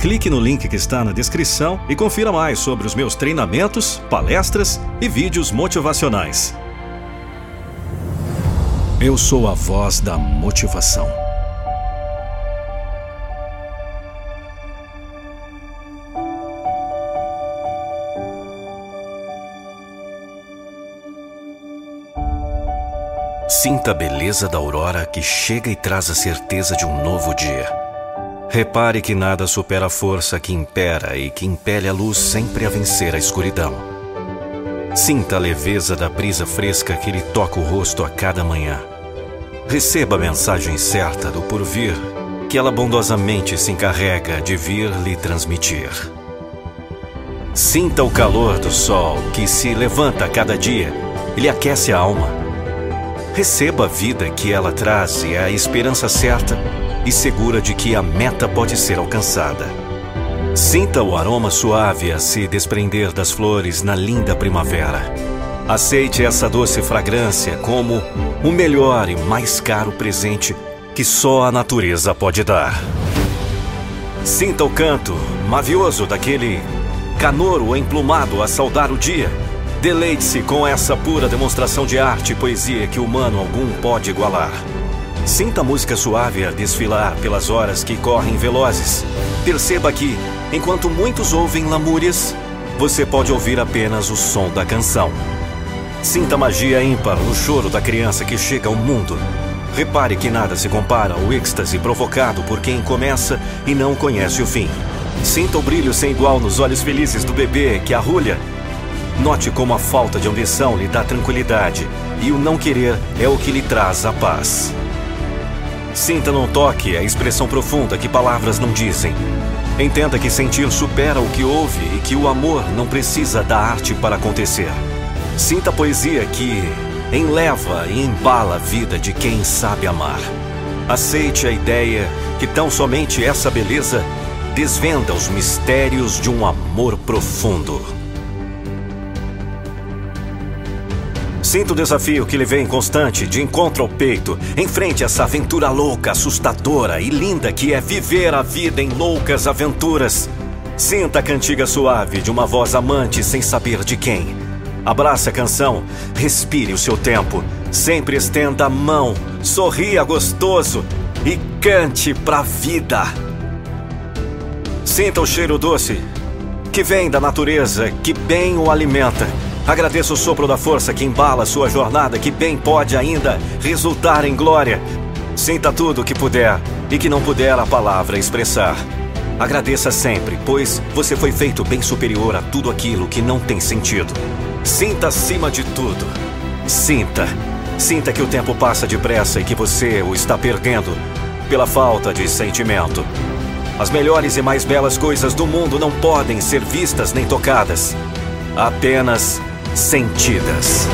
Clique no link que está na descrição e confira mais sobre os meus treinamentos, palestras e vídeos motivacionais. Eu sou a voz da motivação. Sinta a beleza da aurora que chega e traz a certeza de um novo dia. Repare que nada supera a força que impera e que impele a luz sempre a vencer a escuridão. Sinta a leveza da brisa fresca que lhe toca o rosto a cada manhã. Receba a mensagem certa do porvir que ela bondosamente se encarrega de vir lhe transmitir. Sinta o calor do sol que se levanta a cada dia e lhe aquece a alma. Receba a vida que ela traz e a esperança certa e segura de que a meta pode ser alcançada. Sinta o aroma suave a se desprender das flores na linda primavera. Aceite essa doce fragrância como o melhor e mais caro presente que só a natureza pode dar. Sinta o canto mavioso daquele canoro emplumado a saudar o dia. Deleite-se com essa pura demonstração de arte e poesia que humano algum pode igualar. Sinta a música suave a desfilar pelas horas que correm velozes. Perceba que, enquanto muitos ouvem lamúrias, você pode ouvir apenas o som da canção. Sinta magia ímpar no choro da criança que chega ao mundo. Repare que nada se compara ao êxtase provocado por quem começa e não conhece o fim. Sinta o brilho sem igual nos olhos felizes do bebê que arrulha Note como a falta de ambição lhe dá tranquilidade e o não querer é o que lhe traz a paz. Sinta num toque a expressão profunda que palavras não dizem. Entenda que sentir supera o que ouve e que o amor não precisa da arte para acontecer. Sinta a poesia que enleva e embala a vida de quem sabe amar. Aceite a ideia que tão somente essa beleza desvenda os mistérios de um amor profundo. Sinta o desafio que lhe vem constante de encontro ao peito. Enfrente essa aventura louca, assustadora e linda que é viver a vida em loucas aventuras. Sinta a cantiga suave de uma voz amante sem saber de quem. Abrace a canção, respire o seu tempo. Sempre estenda a mão, sorria gostoso e cante pra vida. Sinta o cheiro doce que vem da natureza, que bem o alimenta Agradeço o sopro da força que embala sua jornada, que bem pode ainda resultar em glória. Sinta tudo o que puder e que não puder a palavra expressar. Agradeça sempre, pois você foi feito bem superior a tudo aquilo que não tem sentido. Sinta acima de tudo. Sinta. Sinta que o tempo passa depressa e que você o está perdendo pela falta de sentimento. As melhores e mais belas coisas do mundo não podem ser vistas nem tocadas. Apenas sentidas.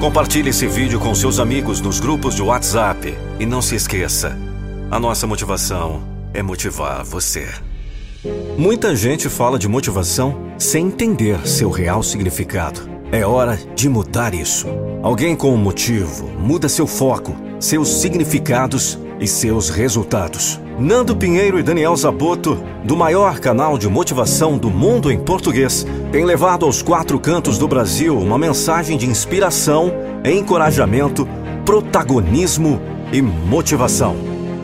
Compartilhe esse vídeo com seus amigos nos grupos de WhatsApp. E não se esqueça: a nossa motivação é motivar você. Muita gente fala de motivação sem entender seu real significado. É hora de mudar isso. Alguém com um motivo muda seu foco, seus significados e seus resultados. Nando Pinheiro e Daniel Zaboto, do maior canal de motivação do mundo em português, têm levado aos quatro cantos do Brasil uma mensagem de inspiração, encorajamento, protagonismo e motivação.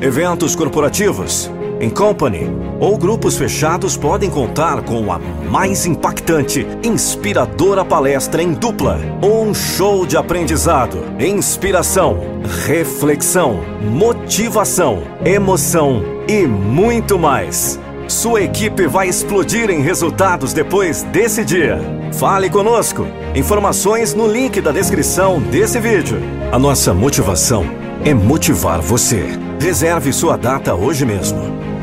Eventos corporativos, em company ou grupos fechados podem contar com a mais impactante, inspiradora palestra em dupla ou um show de aprendizado, inspiração, reflexão, motivação, emoção e muito mais. Sua equipe vai explodir em resultados depois desse dia. Fale conosco. Informações no link da descrição desse vídeo. A nossa motivação é motivar você. Reserve sua data hoje mesmo.